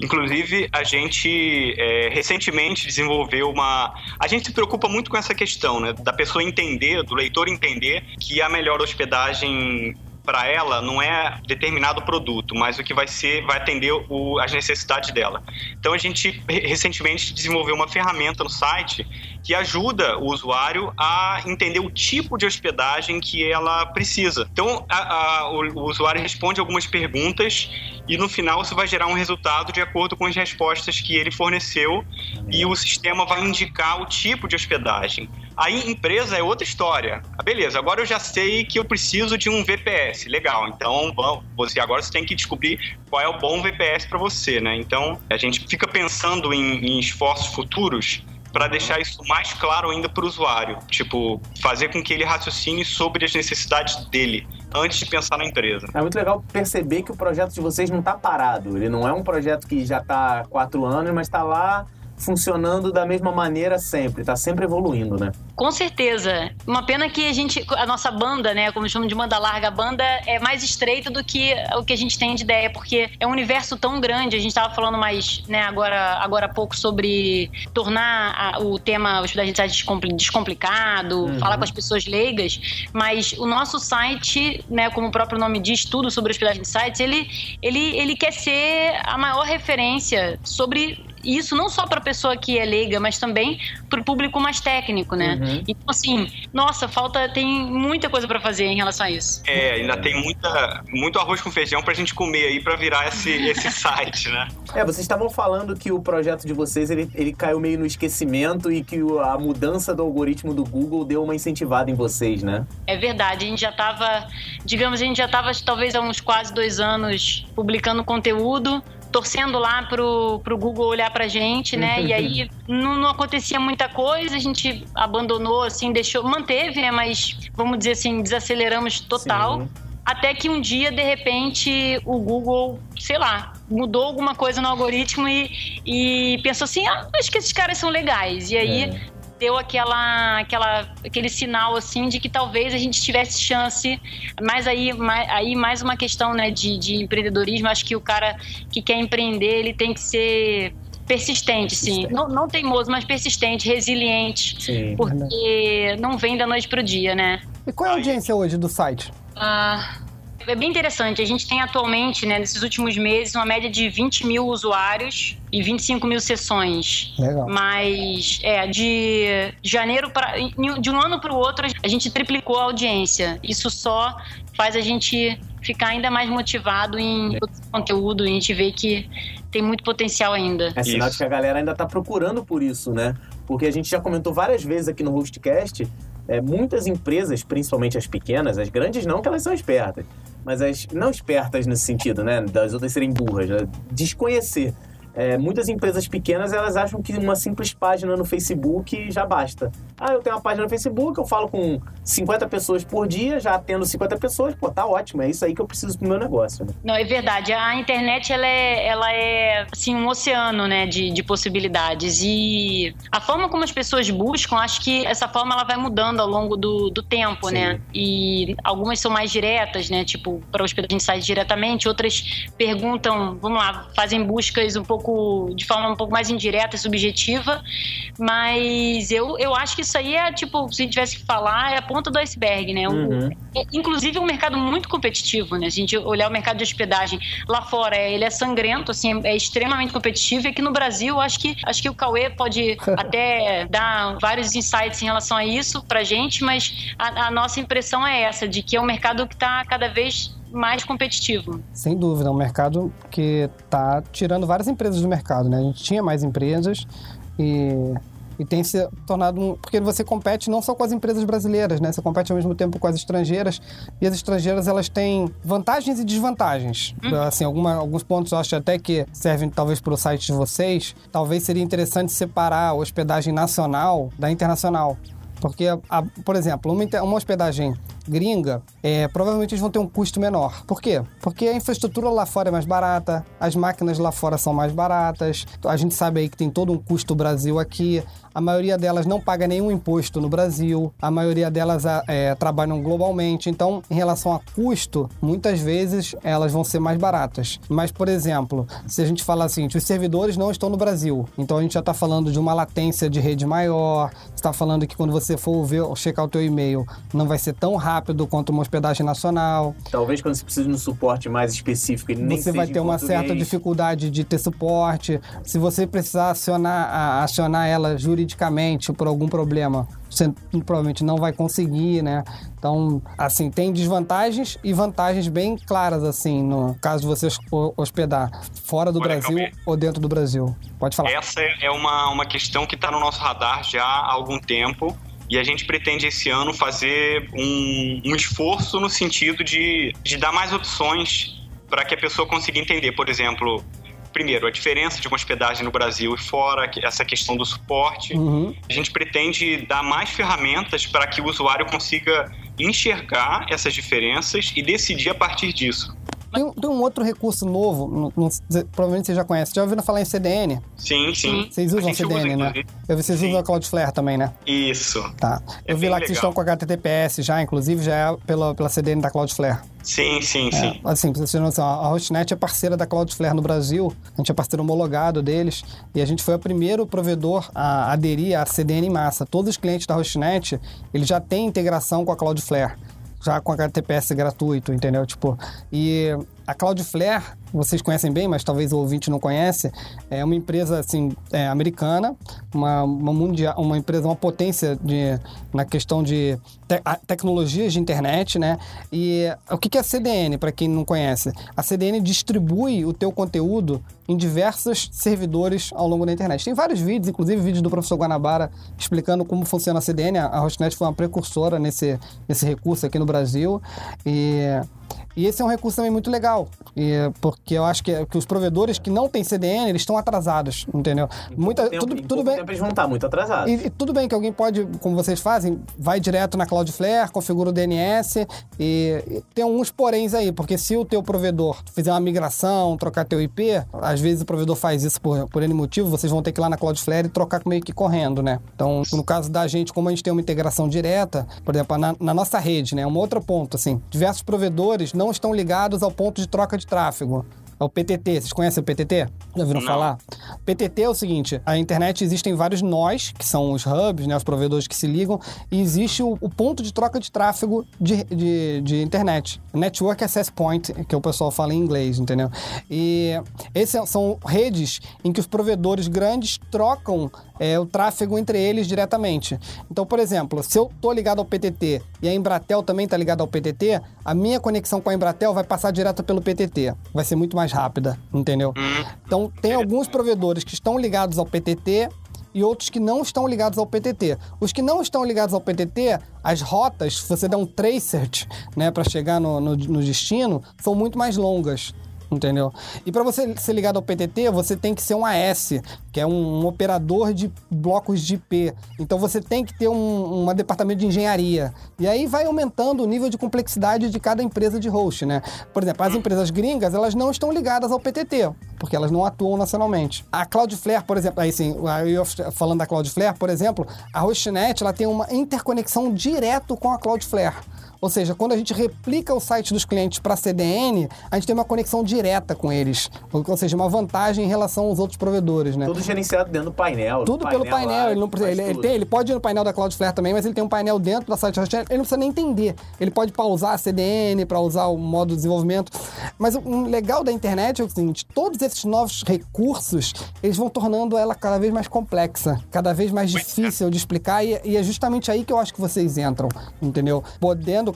Inclusive, a gente é, recentemente desenvolveu uma. A gente se preocupa muito com essa questão, né? Da pessoa entender, do leitor entender que a melhor hospedagem para ela não é determinado produto, mas o que vai ser, vai atender o, as necessidades dela. Então a gente recentemente desenvolveu uma ferramenta no site que ajuda o usuário a entender o tipo de hospedagem que ela precisa. Então a, a, o, o usuário responde algumas perguntas e no final isso vai gerar um resultado de acordo com as respostas que ele forneceu e o sistema vai indicar o tipo de hospedagem. Aí empresa é outra história. Ah, beleza, agora eu já sei que eu preciso de um VPS. Legal, então você agora você tem que descobrir qual é o bom VPS para você, né? Então a gente fica pensando em, em esforços futuros para deixar isso mais claro ainda para o usuário. Tipo, fazer com que ele raciocine sobre as necessidades dele antes de pensar na empresa. É muito legal perceber que o projeto de vocês não está parado. Ele não é um projeto que já está há quatro anos, mas está lá funcionando da mesma maneira sempre, tá sempre evoluindo, né? Com certeza. Uma pena que a gente, a nossa banda, né, como chamam de banda larga, a banda é mais estreita do que o que a gente tem de ideia, porque é um universo tão grande. A gente estava falando mais, né, agora, agora há pouco sobre tornar a, o tema hospedagem de site descomplicado, uhum. falar com as pessoas leigas, mas o nosso site, né, como o próprio nome diz, tudo sobre hospedagem de sites, ele, ele, ele quer ser a maior referência sobre isso não só para a pessoa que é leiga, mas também para o público mais técnico, né? Uhum. Então, assim, nossa, falta, tem muita coisa para fazer em relação a isso. É, ainda tem muita, muito arroz com feijão para a gente comer aí para virar esse, [laughs] esse site, né? É, vocês estavam falando que o projeto de vocês ele, ele caiu meio no esquecimento e que a mudança do algoritmo do Google deu uma incentivada em vocês, né? É verdade, a gente já estava, digamos, a gente já estava talvez há uns quase dois anos publicando conteúdo torcendo lá pro, pro Google olhar pra gente, né? e aí [laughs] não, não, acontecia muita coisa, a gente abandonou, assim, deixou, manteve, né? Mas vamos dizer assim, desaceleramos total. Sim. Até que um dia, de repente, o Google, sei lá, mudou alguma coisa no algoritmo e, e pensou assim: ah, acho que esses caras são legais. E aí é deu aquela, aquela, aquele sinal assim de que talvez a gente tivesse chance. Mas aí, mais, aí mais uma questão né, de, de empreendedorismo. Acho que o cara que quer empreender ele tem que ser persistente, sim. Não, não teimoso, mas persistente, resiliente. Sim. Porque não vem da noite pro dia, né? E qual é a audiência hoje do site? Ah, é bem interessante. A gente tem atualmente, né, nesses últimos meses, uma média de 20 mil usuários e 25 mil sessões. Legal. Mas, é, de janeiro para. De um ano para o outro, a gente triplicou a audiência. Isso só faz a gente ficar ainda mais motivado em produzir conteúdo. A gente vê que tem muito potencial ainda. É sinal de que a galera ainda está procurando por isso, né? Porque a gente já comentou várias vezes aqui no Hostcast é, muitas empresas, principalmente as pequenas, as grandes não, que elas são espertas, mas as não espertas nesse sentido, né, das outras serem burras, né, desconhecer é, muitas empresas pequenas elas acham que uma simples página no Facebook já basta. Ah, eu tenho uma página no Facebook, eu falo com 50 pessoas por dia, já atendo 50 pessoas, pô, tá ótimo, é isso aí que eu preciso pro meu negócio. Né? Não, é verdade. A internet ela é, ela é assim, um oceano né, de, de possibilidades. E a forma como as pessoas buscam, acho que essa forma ela vai mudando ao longo do, do tempo, Sim. né? E algumas são mais diretas, né? Tipo, para hospedagem de site diretamente, outras perguntam, vamos lá, fazem buscas um pouco pouco, de forma um pouco mais indireta e subjetiva, mas eu, eu acho que isso aí é, tipo, se a gente tivesse que falar, é a ponta do iceberg, né? Uhum. é, inclusive um mercado muito competitivo, né? Se a gente olhar o mercado de hospedagem lá fora, ele é sangrento, assim, é extremamente competitivo, e aqui no Brasil, acho que, acho que o Cauê pode [laughs] até dar vários insights em relação a isso pra gente, mas a, a nossa impressão é essa, de que é um mercado que está cada vez mais competitivo. Sem dúvida, é um mercado que está tirando várias empresas do mercado, né? A gente tinha mais empresas e, e tem se tornado um... Porque você compete não só com as empresas brasileiras, né? Você compete ao mesmo tempo com as estrangeiras e as estrangeiras, elas têm vantagens e desvantagens. Hum. Assim, alguma, alguns pontos eu acho até que servem talvez para o site de vocês. Talvez seria interessante separar a hospedagem nacional da internacional. Porque, a, por exemplo, uma, uma hospedagem gringa, é, provavelmente eles vão ter um custo menor. Por quê? Porque a infraestrutura lá fora é mais barata, as máquinas lá fora são mais baratas, a gente sabe aí que tem todo um custo Brasil aqui, a maioria delas não paga nenhum imposto no Brasil, a maioria delas é, trabalham globalmente. Então, em relação a custo, muitas vezes elas vão ser mais baratas. Mas, por exemplo, se a gente falar assim, os servidores não estão no Brasil, então a gente já está falando de uma latência de rede maior, está falando que quando você for ver, checar o teu e-mail, não vai ser tão rápido quanto uma hospedagem nacional. Talvez quando você precisa de um suporte mais específico, nem você vai ter uma português. certa dificuldade de ter suporte. Se você precisar acionar, acionar ela juridicamente por algum problema, você provavelmente não vai conseguir, né? Então, assim, tem desvantagens e vantagens bem claras, assim, no caso de você hospedar fora do Olha, Brasil ou dentro do Brasil. Pode falar. Essa é uma, uma questão que está no nosso radar já há algum tempo. E a gente pretende esse ano fazer um, um esforço no sentido de, de dar mais opções para que a pessoa consiga entender. Por exemplo, primeiro, a diferença de uma hospedagem no Brasil e fora, essa questão do suporte. Uhum. A gente pretende dar mais ferramentas para que o usuário consiga enxergar essas diferenças e decidir a partir disso. Tem, tem, um outro recurso novo, não, não, provavelmente você já conhece. Já ouviram falar em CDN? Sim, sim. Vocês usam CDN, usa, né? Eu vi vocês sim. usam a Cloudflare também, né? Isso. Tá. É eu vi lá que legal. vocês estão com HTTPS já, inclusive já é pela, pela CDN da Cloudflare. Sim, sim, é, sim. Assim, pra vocês terem noção, a Hostnet é parceira da Cloudflare no Brasil, a gente é parceiro homologado deles, e a gente foi o primeiro provedor a aderir à CDN em massa. Todos os clientes da Hostnet, eles já têm integração com a Cloudflare já com HTTPS gratuito, entendeu? Tipo, e a Cloudflare, vocês conhecem bem, mas talvez o ouvinte não conhece, é uma empresa assim é, americana, uma, uma mundial, uma empresa, uma potência de, na questão de te, a, tecnologias de internet, né? E o que é a CDN, para quem não conhece? A CDN distribui o teu conteúdo em diversos servidores ao longo da internet. Tem vários vídeos, inclusive vídeos do professor Guanabara explicando como funciona a CDN. A Hostnet foi uma precursora nesse, nesse recurso aqui no Brasil. E e esse é um recurso também muito legal, e, porque eu acho que, que os provedores que não têm CDN, eles estão atrasados, entendeu? Muita, tempo, tudo, tudo bem. Tempo eles vão estar muito atrasados. E, e, tudo bem que alguém pode, como vocês fazem, vai direto na Cloudflare, configura o DNS e, e tem alguns poréns aí, porque se o teu provedor fizer uma migração, trocar teu IP, às vezes o provedor faz isso por, por N motivo, vocês vão ter que ir lá na Cloudflare e trocar meio que correndo, né? Então, no caso da gente, como a gente tem uma integração direta, por exemplo, na, na nossa rede, né? Um outro ponto, assim, diversos provedores não estão ligados ao ponto de troca de tráfego é o PTT. Vocês conhecem o PTT? Já ouviram Não. falar? PTT é o seguinte: a internet existem vários nós, que são os hubs, né, os provedores que se ligam, e existe o, o ponto de troca de tráfego de, de, de, internet. Network Access Point, que o pessoal fala em inglês, entendeu? E esses são redes em que os provedores grandes trocam é, o tráfego entre eles diretamente. Então, por exemplo, se eu estou ligado ao PTT e a Embratel também está ligada ao PTT, a minha conexão com a Embratel vai passar direto pelo PTT. Vai ser muito mais rápida, entendeu? Hum. Então, tem alguns provedores que estão ligados ao PTT e outros que não estão ligados ao PTT. Os que não estão ligados ao PTT, as rotas, se você der um tracer né, para chegar no, no, no destino, são muito mais longas entendeu? E para você ser ligado ao PTT, você tem que ser um AS, que é um, um operador de blocos de IP. Então você tem que ter um, um departamento de engenharia. E aí vai aumentando o nível de complexidade de cada empresa de host, né? Por exemplo, as empresas gringas, elas não estão ligadas ao PTT, porque elas não atuam nacionalmente. A Cloudflare, por exemplo, aí sim, falando da Cloudflare, por exemplo, a Hostnet, ela tem uma interconexão direto com a Cloudflare. Ou seja, quando a gente replica o site dos clientes para CDN, a gente tem uma conexão direta com eles. Ou seja, uma vantagem em relação aos outros provedores, né? Tudo gerenciado dentro do painel. Tudo pelo painel. Lá, ele, não precisa, ele, ele, tem, ele, pode ir no painel da Cloudflare também, mas ele tem um painel dentro da site ele não precisa nem entender. Ele pode pausar a CDN para usar o modo de desenvolvimento. Mas o legal da internet é o seguinte, todos esses novos recursos, eles vão tornando ela cada vez mais complexa, cada vez mais difícil de explicar e, e é justamente aí que eu acho que vocês entram, entendeu? Podendo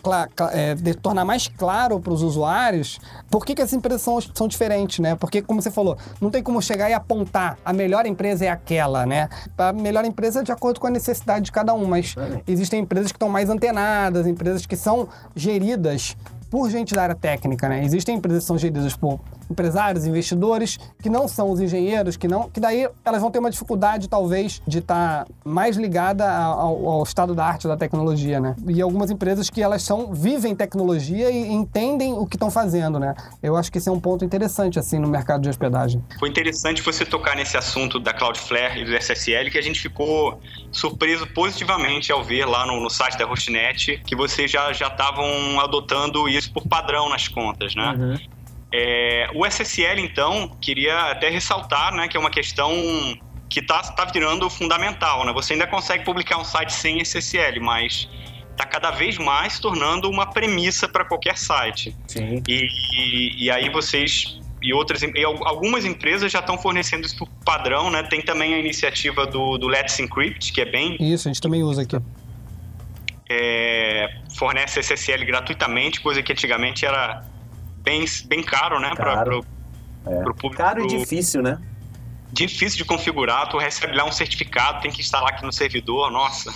é, de tornar mais claro para os usuários por que, que as empresas são, são diferentes, né? Porque, como você falou, não tem como chegar e apontar a melhor empresa é aquela, né? A melhor empresa é de acordo com a necessidade de cada um, mas existem empresas que estão mais antenadas, empresas que são geridas por gente da área técnica, né? Existem empresas que são geridas por empresários, investidores, que não são os engenheiros, que não, que daí elas vão ter uma dificuldade, talvez, de estar mais ligada ao, ao, estado da arte da tecnologia, né? E algumas empresas que elas são, vivem tecnologia e entendem o que estão fazendo, né? Eu acho que esse é um ponto interessante, assim, no mercado de hospedagem. Foi interessante você tocar nesse assunto da Cloudflare e do SSL, que a gente ficou surpreso positivamente ao ver lá no, no site da Hostnet que vocês já estavam adotando isso por padrão nas contas, né? Uhum. É, o SSL, então, queria até ressaltar né, que é uma questão que está tá virando fundamental. Né? Você ainda consegue publicar um site sem SSL, mas está cada vez mais tornando uma premissa para qualquer site. Sim. E, e, e, aí vocês e outras e algumas empresas já estão fornecendo isso por padrão, né? Tem também a iniciativa do, do Let's Encrypt, que é bem isso a gente também usa aqui. É, fornece SSL gratuitamente, coisa que antigamente era bem, bem caro, né? Caro. Pra, pro, é. pro público, caro e difícil, né? Difícil de configurar, tu recebe lá um certificado, tem que instalar aqui no servidor, nossa.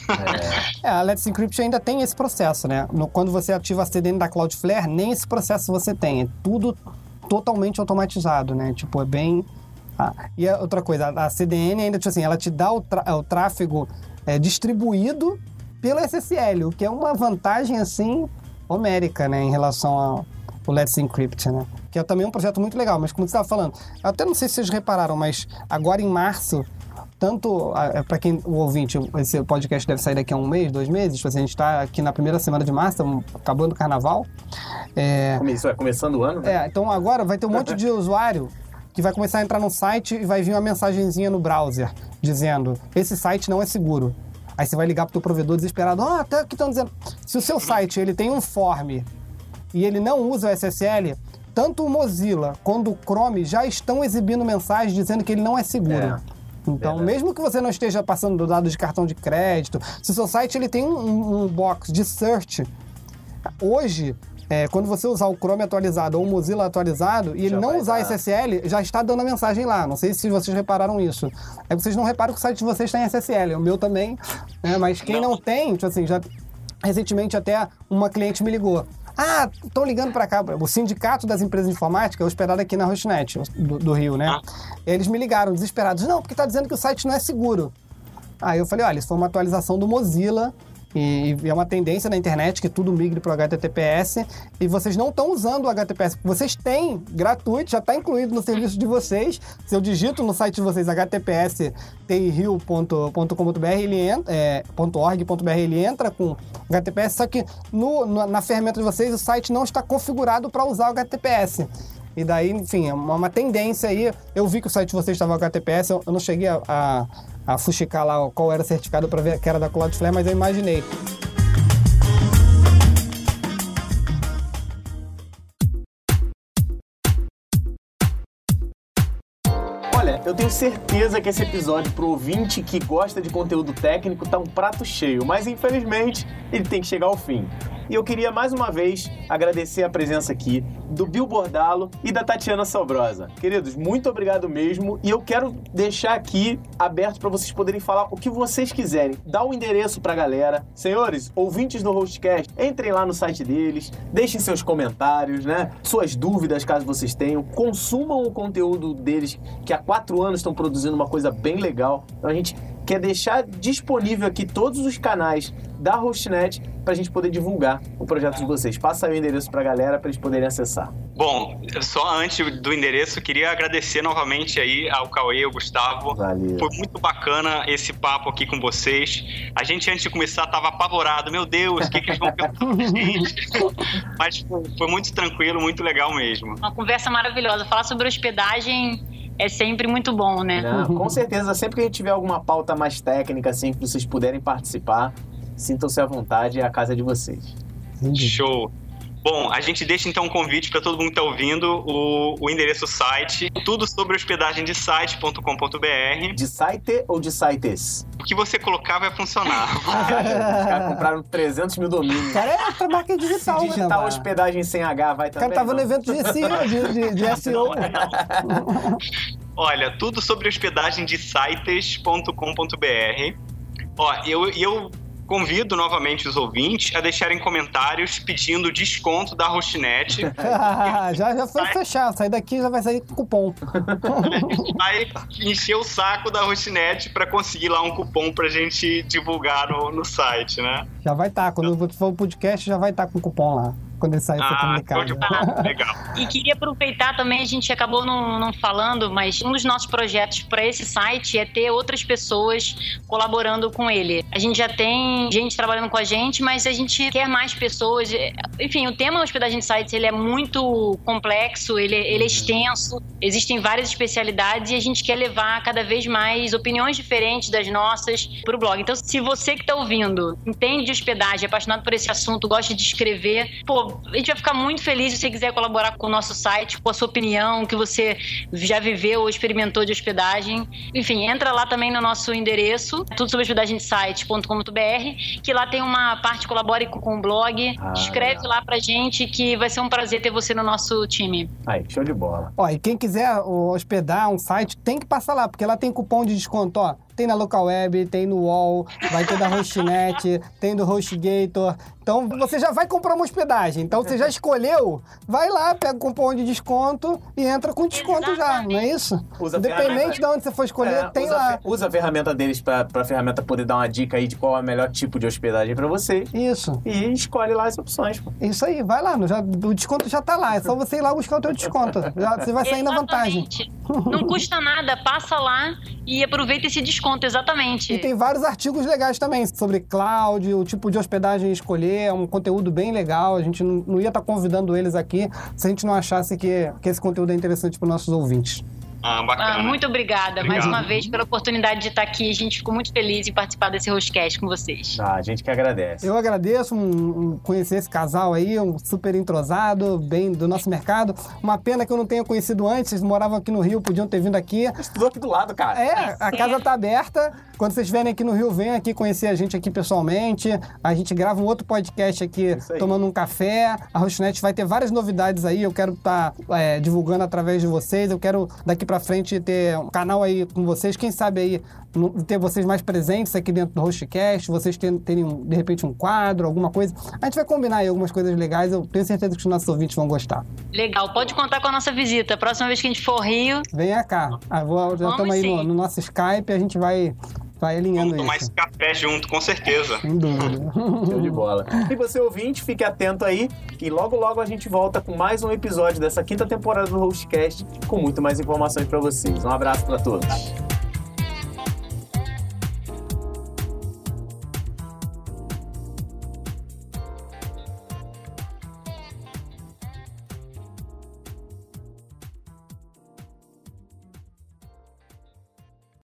É, [laughs] é a Let's Encrypt ainda tem esse processo, né? No, quando você ativa a CDN da Cloudflare, nem esse processo você tem. É tudo totalmente automatizado, né? Tipo, é bem... Ah, e outra coisa, a CDN ainda, tipo assim, ela te dá o, o tráfego é, distribuído pelo SSL, o que é uma vantagem, assim, homérica, né? Em relação ao o Let's Encrypt, né? Que é também um projeto muito legal, mas como você estava falando, eu até não sei se vocês repararam, mas agora em março, tanto é, para quem o ouvinte, esse podcast deve sair daqui a um mês, dois meses, tipo assim, a gente está aqui na primeira semana de março, acabando o carnaval. É... Isso é começando o ano? Né? É, então agora vai ter um monte de [laughs] usuário que vai começar a entrar no site e vai vir uma mensagenzinha no browser dizendo: esse site não é seguro. Aí você vai ligar para o provedor desesperado: oh, até que estão dizendo. Se o seu site ele tem um form e ele não usa o SSL, tanto o Mozilla quanto o Chrome já estão exibindo mensagens dizendo que ele não é seguro. É. Então, Verdade. mesmo que você não esteja passando dados de cartão de crédito, se seu site ele tem um, um box de search, hoje, é, quando você usar o Chrome atualizado ou o Mozilla atualizado e ele já não usar dar. SSL, já está dando a mensagem lá. Não sei se vocês repararam isso. É que vocês não reparam que o site de vocês tem SSL, o meu também, né? mas quem não, não tem, tipo assim, já recentemente até uma cliente me ligou. Ah, estão ligando para cá. O Sindicato das Empresas de Informática é hospedado aqui na Rosnet, do, do Rio, né? Eles me ligaram desesperados. Não, porque está dizendo que o site não é seguro. Aí eu falei, olha, isso foi uma atualização do Mozilla e, e, é uma tendência na internet que tudo migre para o HTTPS e vocês não estão usando o HTTPS. Vocês têm gratuito, já está incluído no serviço de vocês. Se eu digito no site de vocês https ele entra, é, .org.br, ele entra com HTTPS, só que no, no, na ferramenta de vocês o site não está configurado para usar o HTTPS. E daí, enfim, é uma, uma, tendência aí. Eu vi que o site de vocês estava HTTPS, eu, eu não cheguei a, a a fuxicar lá qual era o certificado para ver que era da Cloudflare, mas eu imaginei. Olha, eu tenho certeza que esse episódio pro ouvinte que gosta de conteúdo técnico tá um prato cheio, mas infelizmente ele tem que chegar ao fim. E eu queria mais uma vez agradecer a presença aqui do Bill Bordalo e da Tatiana Sobrosa. Queridos, muito obrigado mesmo. E eu quero deixar aqui aberto para vocês poderem falar o que vocês quiserem. Dá o um endereço para a galera. Senhores, ouvintes do Hostcast, entrem lá no site deles, deixem seus comentários, né? Suas dúvidas, caso vocês tenham. Consumam o conteúdo deles, que há quatro anos estão produzindo uma coisa bem legal. Então a gente quer deixar disponível aqui todos os canais da Hostnet para a gente poder divulgar o projeto de vocês. Passa aí o endereço para a galera para eles poderem acessar. Bom, só antes do endereço, queria agradecer novamente aí ao Cauê e ao Gustavo. Valeu. Foi muito bacana esse papo aqui com vocês. A gente, antes de começar, estava apavorado. Meu Deus, o que, que eles vão pensar [laughs] gente? Mas foi muito tranquilo, muito legal mesmo. Uma conversa maravilhosa. Falar sobre hospedagem é sempre muito bom, né? Não, com certeza, sempre que a gente tiver alguma pauta mais técnica, assim, que vocês puderem participar, sintam-se à vontade, é a casa de vocês. Show! Bom, a gente deixa então um convite para todo mundo que está ouvindo o, o endereço site, tudo sobre hospedagem de site.com.br. De site ou de sites? O que você colocar vai funcionar. [laughs] Os caras compraram 300 mil domínios. Cara, é pra marca digital, né, hospedagem sem H, vai também. O cara tava no evento de SEO, de, de, de SEO. [laughs] Olha, tudo sobre hospedagem de sites.com.br. Ó, eu, eu convido novamente os ouvintes a deixarem comentários pedindo desconto da Hostnet. [laughs] [laughs] já, já foi fechar, sair daqui já vai sair com cupom. a gente vai encher o saco da Hostnet para conseguir lá um cupom pra gente divulgar no, no site, né? Já vai estar, tá. quando for o podcast já vai estar tá com cupom lá quando ele sair ah, comunicado. Ah, legal. [laughs] E queria aproveitar também, a gente acabou não, não falando, mas um dos nossos projetos para esse site é ter outras pessoas colaborando com ele. A gente já tem gente trabalhando com a gente, mas a gente quer mais pessoas. Enfim, o tema hospedagem de sites ele é muito complexo, ele, ele é extenso, existem várias especialidades e a gente quer levar cada vez mais opiniões diferentes das nossas para o blog. Então, se você que está ouvindo entende de hospedagem, é apaixonado por esse assunto, gosta de escrever, pô, a gente vai ficar muito feliz se você quiser colaborar com o nosso site, com a sua opinião, que você já viveu ou experimentou de hospedagem. Enfim, entra lá também no nosso endereço, tudo sobre hospedagem de site.com.br, que lá tem uma parte colabore com o blog. Ah, Escreve lá pra gente que vai ser um prazer ter você no nosso time. Aí, show de bola. Ó, e quem quiser hospedar um site, tem que passar lá, porque lá tem cupom de desconto, ó. Tem na Local Web, tem no Wall, vai ter da Hostnet, [laughs] tem do HostGator. Então você já vai comprar uma hospedagem. Então você já [laughs] escolheu, vai lá, pega o cupom de desconto e entra com desconto Exatamente. já, não é isso? Usa Independente de onde você for escolher, é, tem usa lá. usa a ferramenta deles para a ferramenta poder dar uma dica aí de qual é o melhor tipo de hospedagem para você. Isso. E escolhe lá as opções. Pô. Isso aí, vai lá, já, o desconto já tá lá. É só você ir lá buscar o teu desconto. Já, você vai sair Exatamente. na vantagem. Não custa nada, passa lá e aproveita esse desconto, exatamente. E tem vários artigos legais também sobre cloud, o tipo de hospedagem escolher é um conteúdo bem legal. A gente não, ia estar tá convidando eles aqui se a gente não achasse que, que esse conteúdo é interessante para os nossos ouvintes. Ah, bacana. Ah, muito obrigada Obrigado. mais uma vez pela oportunidade de estar aqui. A gente ficou muito feliz em participar desse Roscast com vocês. Ah, a gente que agradece. Eu agradeço um, um, conhecer esse casal aí, um super entrosado, bem do nosso mercado. Uma pena que eu não tenha conhecido antes. Vocês moravam aqui no Rio, podiam ter vindo aqui. Estudou aqui do lado, cara. É, a casa tá aberta. Quando vocês vierem aqui no Rio, venham aqui conhecer a gente aqui pessoalmente. A gente grava um outro podcast aqui, tomando um café. A Rosnet vai ter várias novidades aí. Eu quero estar tá, é, divulgando através de vocês. Eu quero daqui para frente ter um canal aí com vocês, quem sabe aí ter vocês mais presentes aqui dentro do Hostcast, vocês terem, terem de repente um quadro, alguma coisa. A gente vai combinar aí algumas coisas legais, eu tenho certeza que os nossos ouvintes vão gostar. Legal, pode contar com a nossa visita. Próxima vez que a gente for Rio. Venha cá. Ah, vou, já estamos aí no, no, nosso Skype, a gente vai vai alinhando Vamos tomar esse café junto, com certeza. Sem dúvida. Show de bola. E você ouvinte, fique atento aí e logo logo a gente volta com mais um episódio dessa quinta temporada do Hostcast com muito mais informações para vocês. Um abraço para todos.